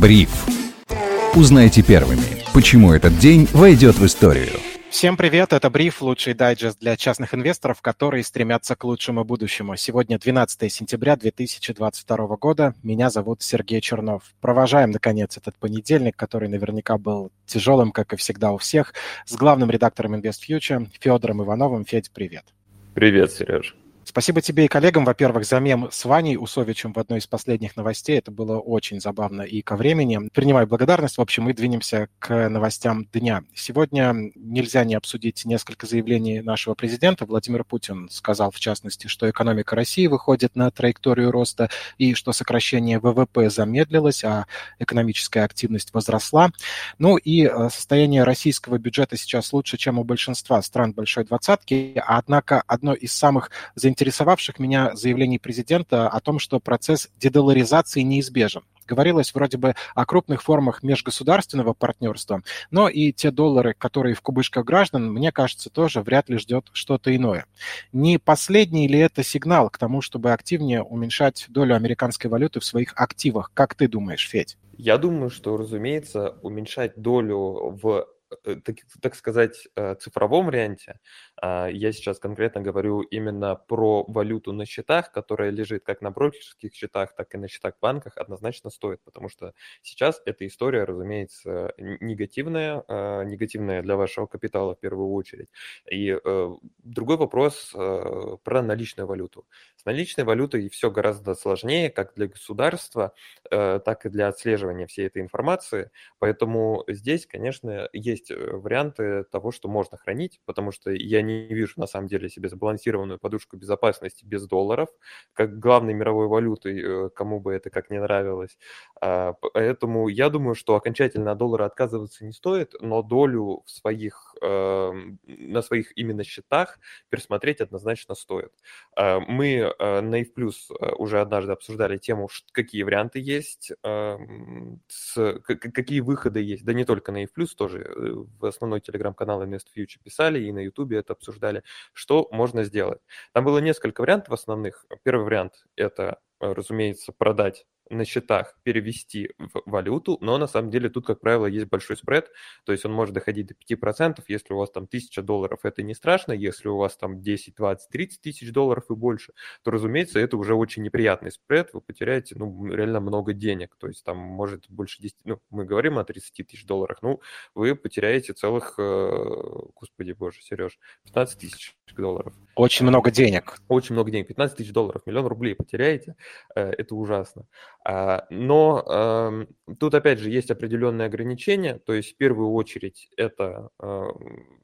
Бриф. Узнайте первыми, почему этот день войдет в историю. Всем привет, это Бриф, лучший дайджест для частных инвесторов, которые стремятся к лучшему будущему. Сегодня 12 сентября 2022 года. Меня зовут Сергей Чернов. Провожаем, наконец, этот понедельник, который наверняка был тяжелым, как и всегда у всех, с главным редактором InvestFuture Федором Ивановым. Федь, привет. Привет, Сереж. Спасибо тебе и коллегам, во-первых, за мем с Ваней Усовичем в одной из последних новостей. Это было очень забавно и ко времени. Принимаю благодарность. В общем, мы двинемся к новостям дня. Сегодня нельзя не обсудить несколько заявлений нашего президента. Владимир Путин сказал, в частности, что экономика России выходит на траекторию роста и что сокращение ВВП замедлилось, а экономическая активность возросла. Ну и э, состояние российского бюджета сейчас лучше, чем у большинства стран Большой Двадцатки. Однако одно из самых заинтересованных заинтересовавших меня заявлений президента о том, что процесс дедоларизации неизбежен. Говорилось вроде бы о крупных формах межгосударственного партнерства, но и те доллары, которые в кубышках граждан, мне кажется, тоже вряд ли ждет что-то иное. Не последний ли это сигнал к тому, чтобы активнее уменьшать долю американской валюты в своих активах? Как ты думаешь, Федь? Я думаю, что, разумеется, уменьшать долю в так, так сказать, э, цифровом варианте а, я сейчас конкретно говорю именно про валюту на счетах, которая лежит как на брокерских счетах, так и на счетах в банках, однозначно стоит, потому что сейчас эта история, разумеется, негативная, а, негативная для вашего капитала в первую очередь. И э, другой вопрос э, про наличную валюту. С наличной валютой все гораздо сложнее, как для государства, э, так и для отслеживания всей этой информации. Поэтому здесь, конечно, есть варианты того, что можно хранить, потому что я не вижу на самом деле себе сбалансированную подушку безопасности без долларов, как главной мировой валютой, э, кому бы это как не нравилось. А, поэтому я думаю, что окончательно от доллара отказываться не стоит, но долю в своих, эм, на своих именно счетах пересмотреть однозначно стоит. А, мы э, на IF Plus э, уже однажды обсуждали тему, какие варианты есть, эм, какие выходы есть, да не только на IF Plus, тоже в основной телеграм-канал Invest Future писали, и на YouTube это обсуждали, что можно сделать. Там было несколько вариантов основных. Первый вариант – это, э, разумеется, продать на счетах перевести в валюту, но на самом деле тут, как правило, есть большой спред, то есть он может доходить до 5%, если у вас там 1000 долларов, это не страшно, если у вас там 10, 20, 30 тысяч долларов и больше, то, разумеется, это уже очень неприятный спред, вы потеряете, ну, реально много денег, то есть там может больше 10, ну, мы говорим о 30 тысяч долларах, ну, вы потеряете целых, э, господи боже, Сереж, 15 тысяч долларов. Очень много денег. Очень много денег, 15 тысяч долларов, миллион рублей потеряете, э, это ужасно. А, но тут, опять же, есть определенные ограничения. То есть, в первую очередь, это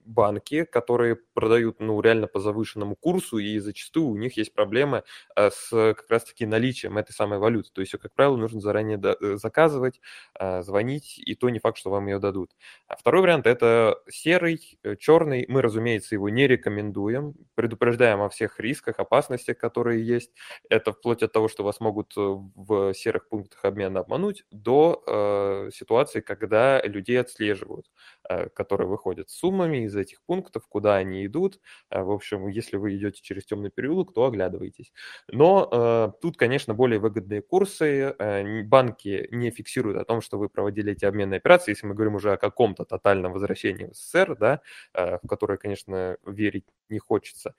банки, которые продают, ну, реально по завышенному курсу, и зачастую у них есть проблемы э, с как раз-таки наличием этой самой валюты. То есть, как правило, нужно заранее э, заказывать, э, звонить, и то не факт, что вам ее дадут. А второй вариант – это серый, черный. Мы, разумеется, его не рекомендуем, предупреждаем о всех рисках, опасностях, которые есть. Это вплоть от того, что вас могут в серых пунктах обмена обмануть, до э, ситуации, когда людей отслеживают, э, которые выходят с суммами из этих пунктов, куда они идут. Э, в общем, если вы идете через темный переулок, то оглядывайтесь. Но э, тут, конечно, более выгодные курсы. Э, банки не фиксируют о том, что вы проводили эти обменные операции, если мы говорим уже о каком-то тотальном возвращении в СССР, да, э, в которое, конечно, верить не хочется.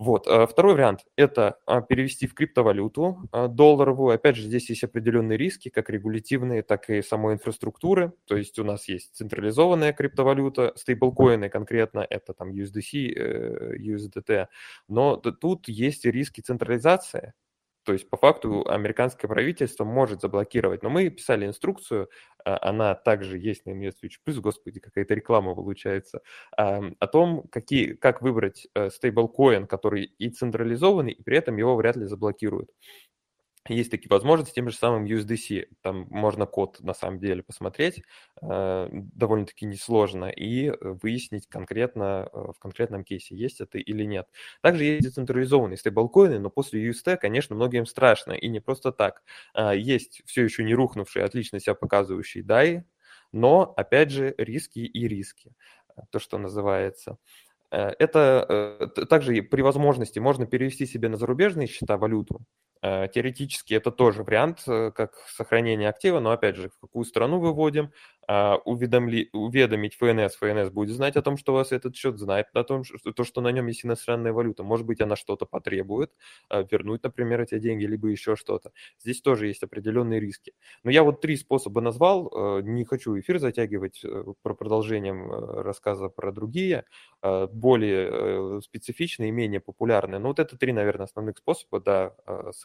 Вот. А второй вариант – это а, перевести в криптовалюту а, долларовую. Опять же, здесь есть определенные риски, как регулятивные, так и самой инфраструктуры. То есть у нас есть централизованная криптовалюта, стейблкоины конкретно, это там USDC, USDT, э, но тут есть риски централизации, то есть, по факту, американское правительство может заблокировать. Но мы писали инструкцию, а, она также есть на Plus, господи, какая-то реклама получается, о том, какие, как выбрать э, стейблкоин, который и централизованный, и при этом его вряд ли заблокируют есть такие возможности тем же самым USDC. Там можно код на самом деле посмотреть, э, довольно-таки несложно, и выяснить конкретно э, в конкретном кейсе, есть это или нет. Также есть децентрализованные стейблкоины, но после UST, конечно, многим страшно, и не просто так. Э, есть все еще не рухнувшие, отлично себя показывающие DAI, но, опять же, риски и риски, то, что называется. Это также при возможности можно перевести себе на зарубежные счета валюту, Э, теоретически это тоже вариант э, как сохранение актива, но опять же, в какую страну выводим, а, уведомли, уведомить ФНС, ФНС будет знать о том, что у вас этот счет, знает о том, что, то, что на нем есть иностранная валюта. Может быть, она что-то потребует, а, вернуть, например, эти деньги, либо еще что-то. Здесь тоже есть определенные риски. Но я вот три способа назвал, э, не хочу эфир затягивать про продолжением рассказа про другие, более специфичные и менее популярные. Но вот это три, наверное, основных способа, да,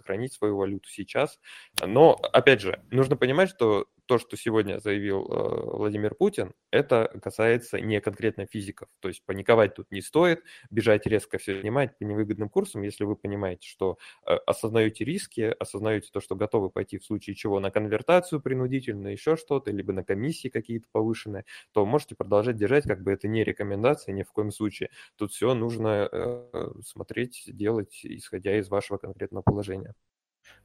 сохранить свою валюту сейчас. Но, опять же, нужно понимать, что то, что сегодня заявил э, Владимир Путин, это касается не конкретно физиков. То есть паниковать тут не стоит, бежать резко все снимать по невыгодным курсам, если вы понимаете, что э, осознаете риски, осознаете то, что готовы пойти в случае чего на конвертацию принудительно, еще что-то, либо на комиссии какие-то повышенные, то можете продолжать держать, как бы это не рекомендация ни в коем случае. Тут все нужно э, смотреть, делать, исходя из вашего конкретного положения.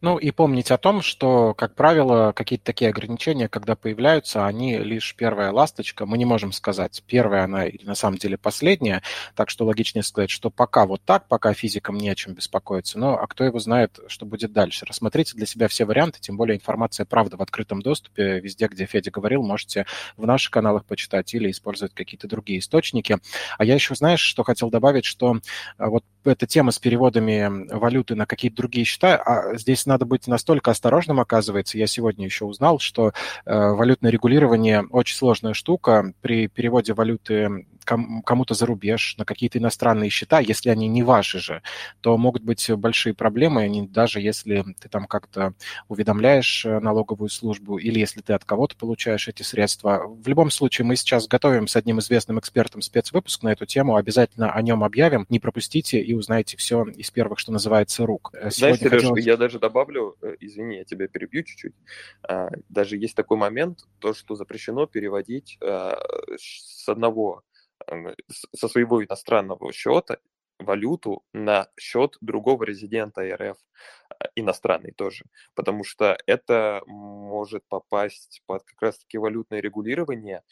Ну и помнить о том, что, как правило, какие-то такие ограничения, когда появляются, они лишь первая ласточка. Мы не можем сказать, первая она или на самом деле последняя. Так что логичнее сказать, что пока вот так, пока физикам не о чем беспокоиться. Но а кто его знает, что будет дальше. Рассмотрите для себя все варианты, тем более информация правда в открытом доступе. Везде, где Федя говорил, можете в наших каналах почитать или использовать какие-то другие источники. А я еще, знаешь, что хотел добавить, что а, вот эта тема с переводами валюты на какие-то другие счета, а здесь надо быть настолько осторожным, оказывается. Я сегодня еще узнал, что э, валютное регулирование очень сложная штука. При переводе валюты кому-то за рубеж, на какие-то иностранные счета, если они не ваши же, то могут быть большие проблемы, они, даже если ты там как-то уведомляешь э, налоговую службу или если ты от кого-то получаешь эти средства. В любом случае, мы сейчас готовим с одним известным экспертом спецвыпуск на эту тему, обязательно о нем объявим, не пропустите и узнаете все из первых, что называется, рук. Э, Знаешь, Сереж, хотелось... я даже добавлю, э, извини, я тебя перебью чуть-чуть, а, даже есть такой момент, то, что запрещено переводить с одного со своего иностранного счета валюту на счет другого резидента РФ, а, иностранный тоже, потому что это может попасть под как раз-таки валютное регулирование,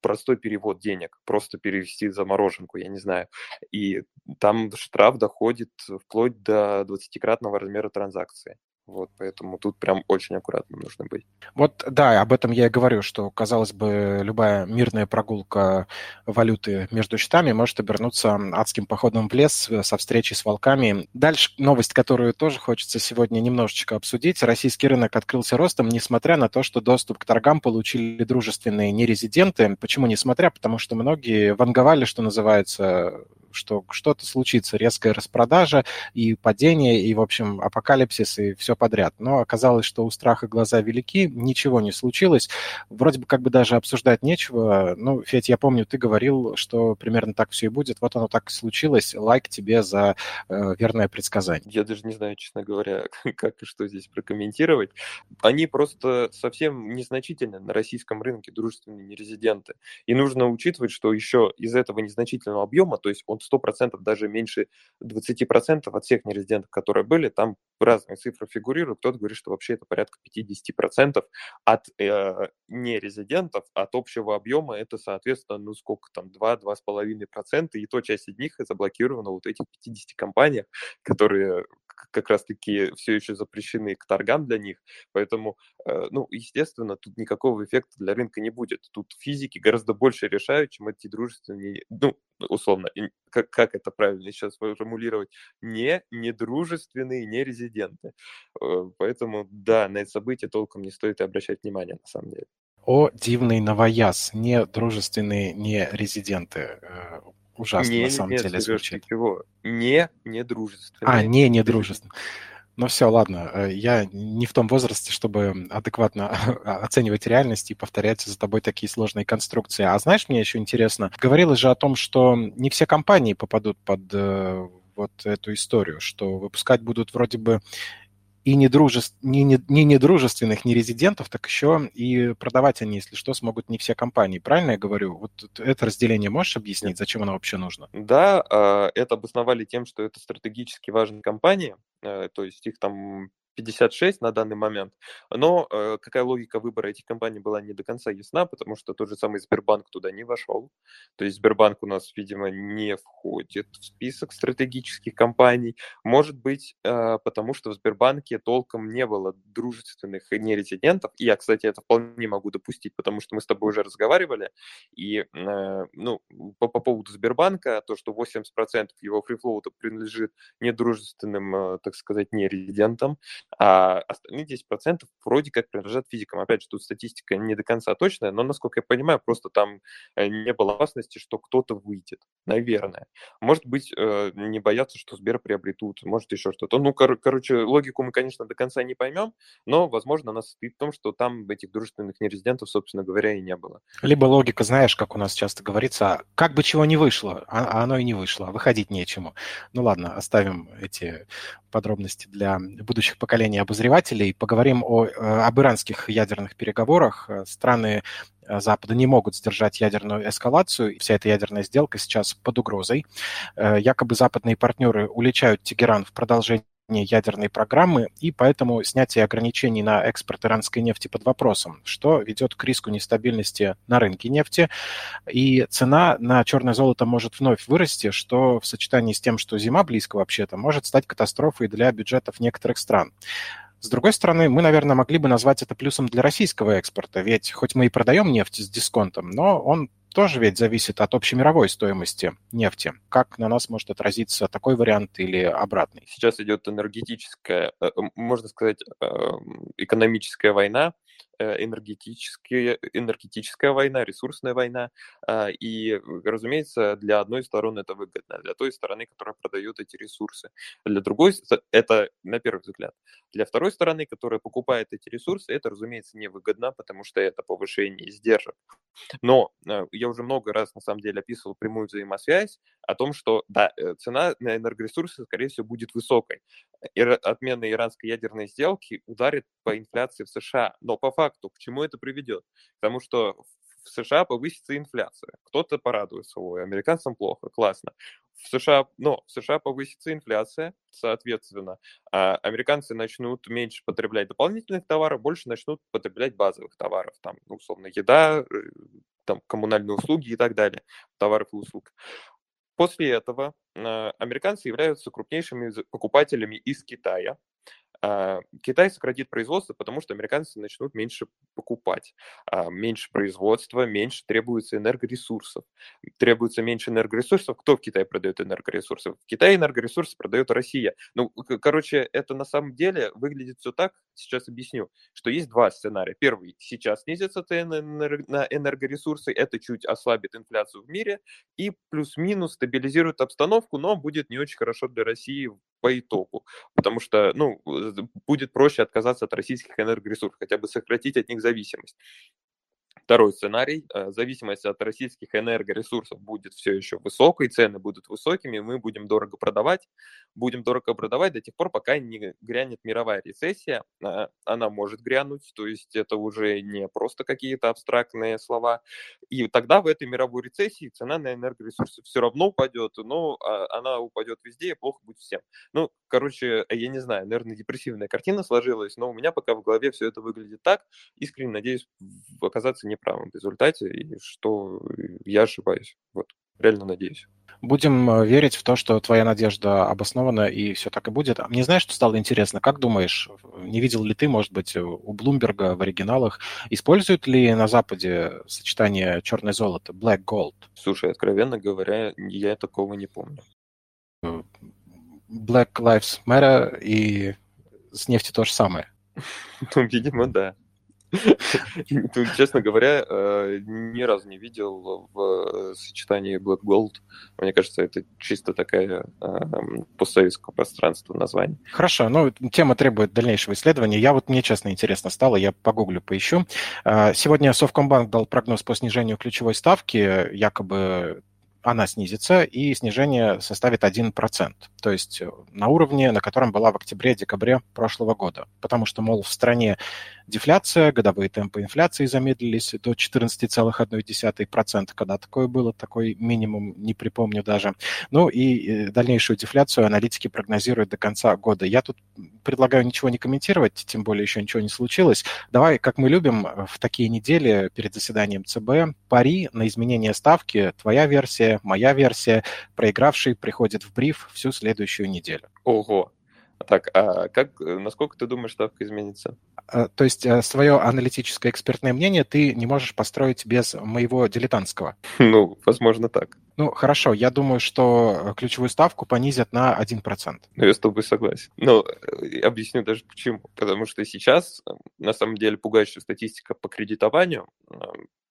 простой перевод денег, просто перевести замороженку, я не знаю, и там штраф доходит вплоть до 20-кратного размера транзакции. Вот, поэтому тут прям очень аккуратно нужно быть. Вот, да, об этом я и говорю, что, казалось бы, любая мирная прогулка валюты между счетами может обернуться адским походом в лес со встречей с волками. Дальше новость, которую тоже хочется сегодня немножечко обсудить. Российский рынок открылся ростом, несмотря на то, что доступ к торгам получили дружественные нерезиденты. Почему несмотря? Потому что многие ванговали, что называется, что что-то случится, резкая распродажа и падение, и, в общем, апокалипсис, и все подряд. Но оказалось, что у страха глаза велики, ничего не случилось. Вроде бы как бы даже обсуждать нечего. Ну, Федь, я помню, ты говорил, что примерно так все и будет. Вот оно так и случилось. Лайк тебе за э, верное предсказание. Я даже не знаю, честно говоря, как и что здесь прокомментировать. Они просто совсем незначительны на российском рынке, дружественные нерезиденты. И нужно учитывать, что еще из этого незначительного объема, то есть он 100%, даже меньше 20% от всех нерезидентов, которые были, там разные цифры фигурируют. Кто-то говорит, что вообще это порядка 50% от э, нерезидентов, от общего объема это, соответственно, ну сколько там, 2-2,5%, и то часть из них заблокирована вот этих 50 компаниях, которые как раз-таки все еще запрещены к торгам для них. Поэтому, э, ну, естественно, тут никакого эффекта для рынка не будет. Тут физики гораздо больше решают, чем эти дружественные, ну, условно, как, как это правильно сейчас формулировать, не недружественные, не резиденты. Э, поэтому, да, на это событие толком не стоит обращать внимание, на самом деле. О, дивный новояз, не дружественные, не резиденты. Ужасно, не, на самом нет, деле, звучит. Чего? Не недружественные. А, не недружественные. Ну все, ладно, э, я не в том возрасте, чтобы адекватно оценивать реальность и повторять за тобой такие сложные конструкции. А знаешь, мне еще интересно, говорилось же о том, что не все компании попадут под э, вот эту историю, что выпускать будут вроде бы и недружеств... не, не, не недружественных, не резидентов, так еще и продавать они, если что, смогут не все компании. Правильно я говорю? Вот это разделение можешь объяснить, зачем оно вообще нужно? Да, а, это обосновали тем, что это стратегически важные компании, э, то есть их там 56 на данный момент, но э, какая логика выбора этих компаний была не до конца ясна, потому что тот же самый Сбербанк туда не вошел. То есть Сбербанк у нас, видимо, не входит в список стратегических компаний. Может быть, э, потому что в Сбербанке толком не было дружественных нерезидентов. И я, кстати, это вполне могу допустить, потому что мы с тобой уже разговаривали. И, э, ну, по, по поводу Сбербанка, то, что 80% его фрифлоута принадлежит недружественным, э, так сказать, нерезидентам, а остальные 10% вроде как принадлежат физикам. Опять же, тут статистика не до конца точная, но, насколько я понимаю, просто там э, не было опасности, что кто-то выйдет, наверное. Может быть, э, не боятся, что Сбер приобретут, может еще что-то. Ну, кор- короче, логику мы, конечно, до конца не поймем, но, возможно, она состоит в том, что там этих дружественных нерезидентов, собственно говоря, и не было. Либо логика, знаешь, как у нас часто говорится, как бы чего не вышло, а, а оно и не вышло, а выходить нечему. Ну ладно, оставим эти подробности для будущих поколений обозревателей. Поговорим о, э, об иранских ядерных переговорах. Э, страны Запада не могут сдержать ядерную эскалацию. Вся эта ядерная сделка сейчас под угрозой. Якобы западные партнеры уличают Тегеран в продолжении ядерной программы, и поэтому снятие ограничений на экспорт иранской нефти под вопросом, что ведет к риску нестабильности на рынке нефти, и цена на черное золото может вновь вырасти, что в сочетании с тем, что зима близко вообще-то, может стать катастрофой для бюджетов некоторых стран. С другой стороны, мы, наверное, могли бы назвать это плюсом для российского экспорта, ведь хоть мы и продаем нефть с дисконтом, но он тоже ведь зависит от общей мировой стоимости нефти. Как на нас может отразиться такой вариант или обратный? Сейчас идет энергетическая, э, можно сказать, эм, экономическая война, Э, энергетическая, энергетическая война, ресурсная война. А, и, разумеется, для одной стороны это выгодно, для той стороны, которая продает эти ресурсы. Для другой, это на первый взгляд. Для второй стороны, которая покупает эти ресурсы, это, разумеется, невыгодно, потому что это повышение издержек. Но э, я уже много раз, на самом деле, описывал прямую взаимосвязь о том, что, да, э, цена на энергоресурсы, скорее всего, будет высокой. Отмена иранской ядерной сделки ударит по инфляции в США. Но по факту, к чему это приведет? К тому, что в США повысится инфляция. Кто-то порадуется, ой, американцам плохо, классно. В США, но в США повысится инфляция, соответственно, а американцы начнут меньше потреблять дополнительных товаров, больше начнут потреблять базовых товаров, там, ну, условно, еда, э, там, коммунальные услуги и так далее, товаров и услуг. После этого э, американцы являются крупнейшими покупателями из Китая, Китай сократит производство, потому что американцы начнут меньше покупать. А, меньше производства, меньше требуется энергоресурсов. Требуется меньше энергоресурсов. Кто в Китае продает энергоресурсы? В Китае энергоресурсы продает Россия. Ну, короче, это на самом деле выглядит все так, сейчас объясню, что есть два сценария. Первый, сейчас снизятся цены на энергоресурсы, это чуть ослабит инфляцию в мире и плюс-минус стабилизирует обстановку, но будет не очень хорошо для России по итогу, потому что, ну, будет проще отказаться от российских энергоресурсов, хотя бы сократить от них зависимость. Второй сценарий. Э, зависимость от российских энергоресурсов будет все еще высокой, цены будут высокими, мы будем дорого продавать. Будем дорого продавать до тех пор, пока не грянет мировая рецессия. Э, она может грянуть, то есть это уже не просто какие-то абстрактные слова. И тогда в этой мировой рецессии цена на энергоресурсы все равно упадет, но а, она упадет везде, и плохо будет всем. Ну, короче, я не знаю, наверное, депрессивная картина сложилась, но у меня пока в голове все это выглядит так. Искренне надеюсь оказаться не неправым результате, и что я ошибаюсь. Вот, реально надеюсь. Будем э, верить в то, что твоя надежда обоснована, и все так и будет. Мне знаешь, что стало интересно? Как думаешь, не видел ли ты, может быть, у Блумберга в оригиналах, используют ли на Западе сочетание черное золото, black gold? Слушай, откровенно говоря, я такого не помню. Black Lives Matter и с нефтью то же самое. Ну, видимо, да. Честно говоря, э, ни разу не видел в сочетании Black Gold. Мне кажется, это чисто такая эм, постсоветского пространства название. Хорошо, ну, тема требует дальнейшего исследования. Я вот, мне честно интересно стало, я погуглю, поищу. Э, сегодня Совкомбанк дал прогноз по снижению ключевой ставки, якобы она снизится, и снижение составит 1%, то есть на уровне, на котором была в октябре-декабре прошлого года. Потому что, мол, в стране дефляция, годовые темпы инфляции замедлились до 14,1%, когда такое было, такой минимум не припомню даже. Ну и э, дальнейшую дефляцию аналитики прогнозируют до конца года. Я тут предлагаю ничего не комментировать, тем более еще ничего не случилось. Давай, как мы любим, в такие недели перед заседанием ЦБ, пари на изменение ставки, твоя версия, моя версия, проигравший приходит в бриф всю следующую неделю. Ого, так, а как, э, насколько ты думаешь, ставка изменится? А, то есть э, свое аналитическое экспертное мнение ты не можешь построить без моего дилетантского? Ну, возможно, так. Ну, хорошо, я думаю, что ключевую ставку понизят на 1%. Ну, я с тобой согласен. Но э, объясню даже почему. Потому что сейчас, на самом деле, пугающая статистика по кредитованию.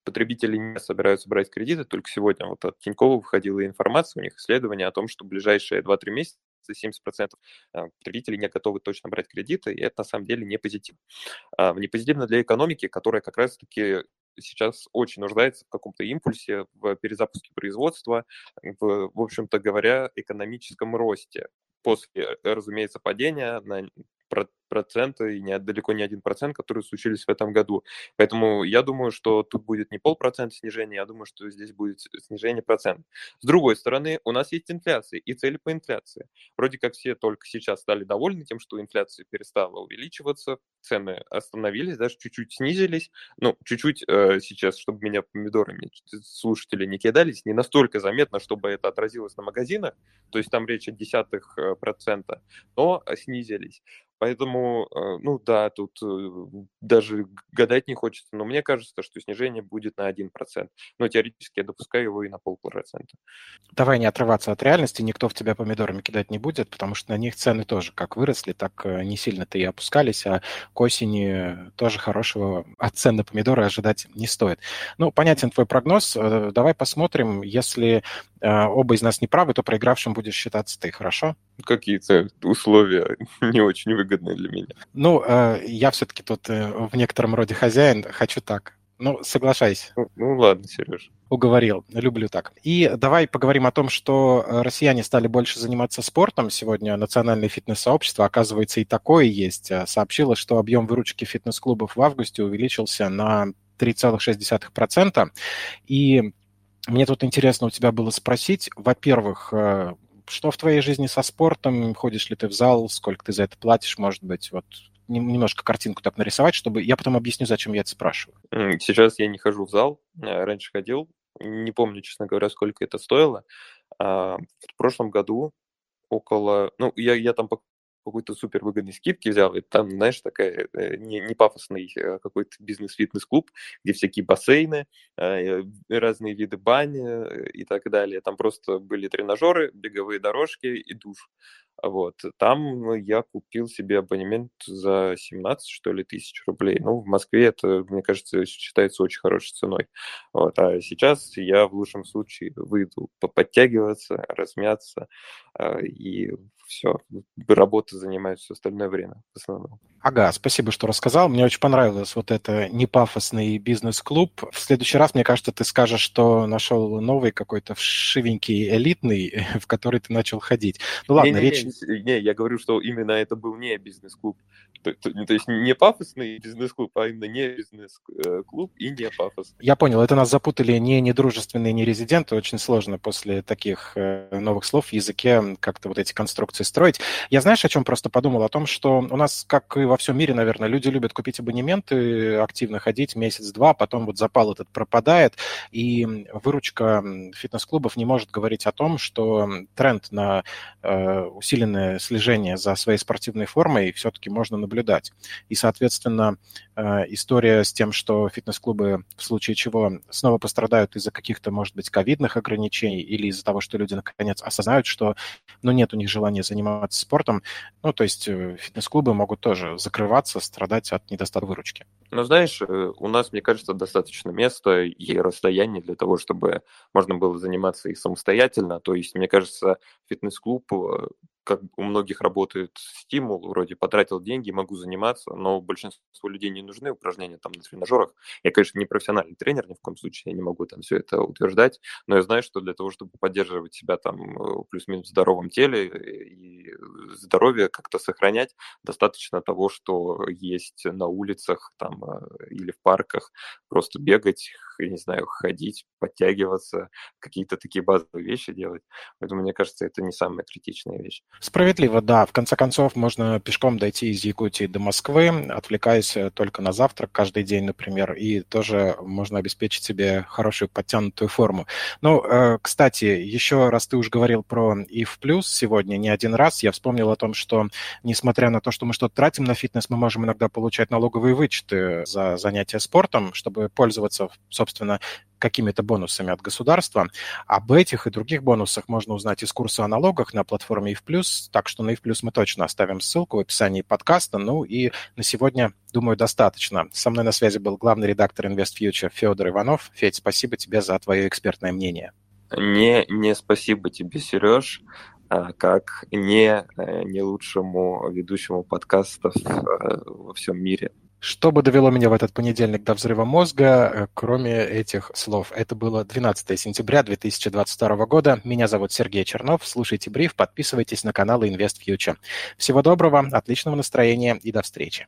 Потребители не собираются брать кредиты. Только сегодня вот от Тинькова выходила информация, у них исследование о том, что в ближайшие 2-3 месяца 70% а, потребителей не готовы точно брать кредиты, и это на самом деле не позитивно. А, не позитивно для экономики, которая как раз-таки сейчас очень нуждается в каком-то импульсе, в перезапуске производства, в, в общем-то говоря, экономическом росте после, разумеется, падения на проценты, и не, далеко не один процент, которые случились в этом году. Поэтому я думаю, что тут будет не полпроцента снижения, я думаю, что здесь будет снижение процента. С другой стороны, у нас есть инфляция и цели по инфляции. Вроде как все только сейчас стали довольны тем, что инфляция перестала увеличиваться, цены остановились, даже чуть-чуть снизились. Ну, чуть-чуть э, сейчас, чтобы меня помидорами слушатели не кидались, не настолько заметно, чтобы это отразилось на магазинах, то есть там речь о десятых э, процента, но снизились. Поэтому, э, ну да, тут э, даже гадать не хочется, но мне кажется, что снижение будет на 1%. Но теоретически я допускаю его и на полпроцента. Давай не отрываться от реальности, никто в тебя помидорами кидать не будет, потому что на них цены тоже как выросли, так э, не сильно-то и опускались, а к осени тоже хорошего от цен на помидоры ожидать не стоит. Ну, понятен твой прогноз. Давай посмотрим, если оба из нас не правы, то проигравшим будешь считаться ты, хорошо? Какие-то условия не очень выгодные для меня. Ну, э, я все-таки тут э, в некотором роде хозяин, хочу так. Ну, соглашайся. Ну, ну ладно, Сереж. Уговорил, люблю так. И давай поговорим о том, что э, россияне стали больше заниматься спортом. Сегодня национальное фитнес-сообщество, оказывается, и такое есть, сообщило, что объем выручки фитнес-клубов в августе увеличился на 3,6%. И мне тут интересно у тебя было спросить, во-первых, что в твоей жизни со спортом? Ходишь ли ты в зал? Сколько ты за это платишь, может быть? Вот немножко картинку так нарисовать, чтобы я потом объясню, зачем я это спрашиваю. Сейчас я не хожу в зал, э, раньше ходил, не помню, честно говоря, сколько это стоило. А, в прошлом году около, ну, я, я там какой-то супер выгодной скидки взял, и там, знаешь, такая э, не, не пафосный а какой-то бизнес-фитнес-клуб, где всякие бассейны, э, разные виды бани э, и так далее. Там просто были тренажеры, беговые дорожки и душ. Вот. Там я купил себе абонемент за 17, что ли, тысяч рублей. Ну, в Москве это, мне кажется, считается очень хорошей ценой. Вот. А сейчас я в лучшем случае выйду подтягиваться, размяться и все, работа занимает все остальное время в основном. Ага, спасибо, что рассказал. Мне очень понравилось вот это непафосный бизнес-клуб. В следующий раз, мне кажется, ты скажешь, что нашел новый какой-то вшивенький, элитный, в который ты начал ходить. Ну ладно, не, не, речь... Не, я говорю, что именно это был не бизнес-клуб. То, то, то есть не пафосный бизнес-клуб, а именно не бизнес-клуб и не пафос. Я понял, это нас запутали не недружественные, не резиденты. Очень сложно после таких э, новых слов в языке как-то вот эти конструкции строить. Я знаешь, о чем просто подумал? О том, что у нас, как и во всем мире, наверное, люди любят купить абонементы, активно ходить месяц-два, потом вот запал этот пропадает, и выручка фитнес-клубов не может говорить о том, что тренд на э, усиленное слежение за своей спортивной формой все-таки можно наблюдать. И, соответственно, э, история с тем, что фитнес-клубы в случае чего снова пострадают из-за каких-то, может быть, ковидных ограничений или из-за того, что люди наконец осознают, что ну, нет у них желания заниматься спортом, ну, то есть э, фитнес-клубы могут тоже закрываться, страдать от недостатка выручки. Ну, знаешь, э, у нас, мне кажется, достаточно места и расстояния для того, чтобы можно было заниматься и самостоятельно. То есть, мне кажется, фитнес-клуб как у многих работает стимул, вроде потратил деньги, могу заниматься, но большинству людей не нужны упражнения там на тренажерах. Я, конечно, не профессиональный тренер, ни в коем случае я не могу там все это утверждать, но я знаю, что для того, чтобы поддерживать себя там э, плюс-минус в здоровом теле и здоровье как-то сохранять, достаточно того, что есть на улицах там или в парках, просто бегать, я не знаю, ходить, подтягиваться, какие-то такие базовые вещи делать. Поэтому, мне кажется, это не самая критичная вещь. Справедливо, да. В конце концов, можно пешком дойти из Якутии до Москвы, отвлекаясь э, только на завтрак каждый день, например, и тоже можно обеспечить себе хорошую подтянутую форму. Ну, э, кстати, еще раз ты уже говорил про IF+, сегодня не один раз, я вспомнил о том, что, несмотря на то, что мы что-то тратим на фитнес, мы можем иногда получать налоговые вычеты за занятия спортом, чтобы пользоваться, собственно, какими-то бонусами от государства. Об этих и других бонусах можно узнать из курса о налогах на платформе IF+, так что на IF+, мы точно оставим ссылку в описании подкаста. Ну и на сегодня, думаю, достаточно. Со мной на связи был главный редактор InvestFuture Федор Иванов. Федь, спасибо тебе за твое экспертное мнение. Не, не спасибо тебе, Сереж а как не, э, не лучшему ведущему подкастов э, во всем мире. Что бы довело меня в этот понедельник до взрыва мозга, э, кроме этих слов? Это было 12 сентября 2022 года. Меня зовут Сергей Чернов. Слушайте бриф, подписывайтесь на канал Invest Future. Всего доброго, отличного настроения и до встречи.